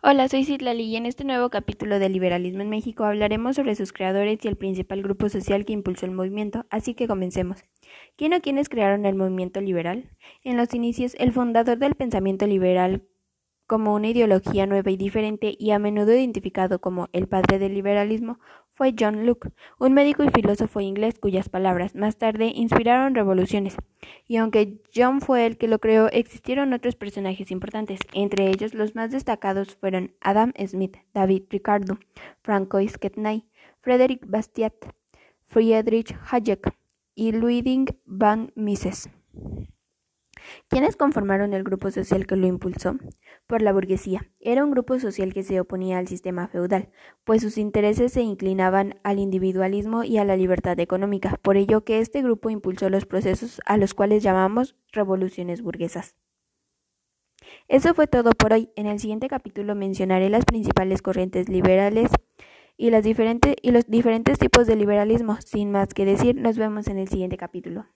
Hola, soy Citlali y en este nuevo capítulo de Liberalismo en México hablaremos sobre sus creadores y el principal grupo social que impulsó el movimiento, así que comencemos. ¿Quién o quiénes crearon el movimiento liberal? En los inicios, el fundador del pensamiento liberal como una ideología nueva y diferente y a menudo identificado como el padre del liberalismo, fue John Locke, un médico y filósofo inglés cuyas palabras más tarde inspiraron revoluciones. Y aunque John fue el que lo creó, existieron otros personajes importantes. Entre ellos, los más destacados fueron Adam Smith, David Ricardo, Francois Ketnay, Frederick Bastiat, Friedrich Hayek y Ludwig van Mises. ¿Quiénes conformaron el grupo social que lo impulsó? Por la burguesía. Era un grupo social que se oponía al sistema feudal, pues sus intereses se inclinaban al individualismo y a la libertad económica, por ello que este grupo impulsó los procesos a los cuales llamamos revoluciones burguesas. Eso fue todo por hoy. En el siguiente capítulo mencionaré las principales corrientes liberales y, las y los diferentes tipos de liberalismo. Sin más que decir, nos vemos en el siguiente capítulo.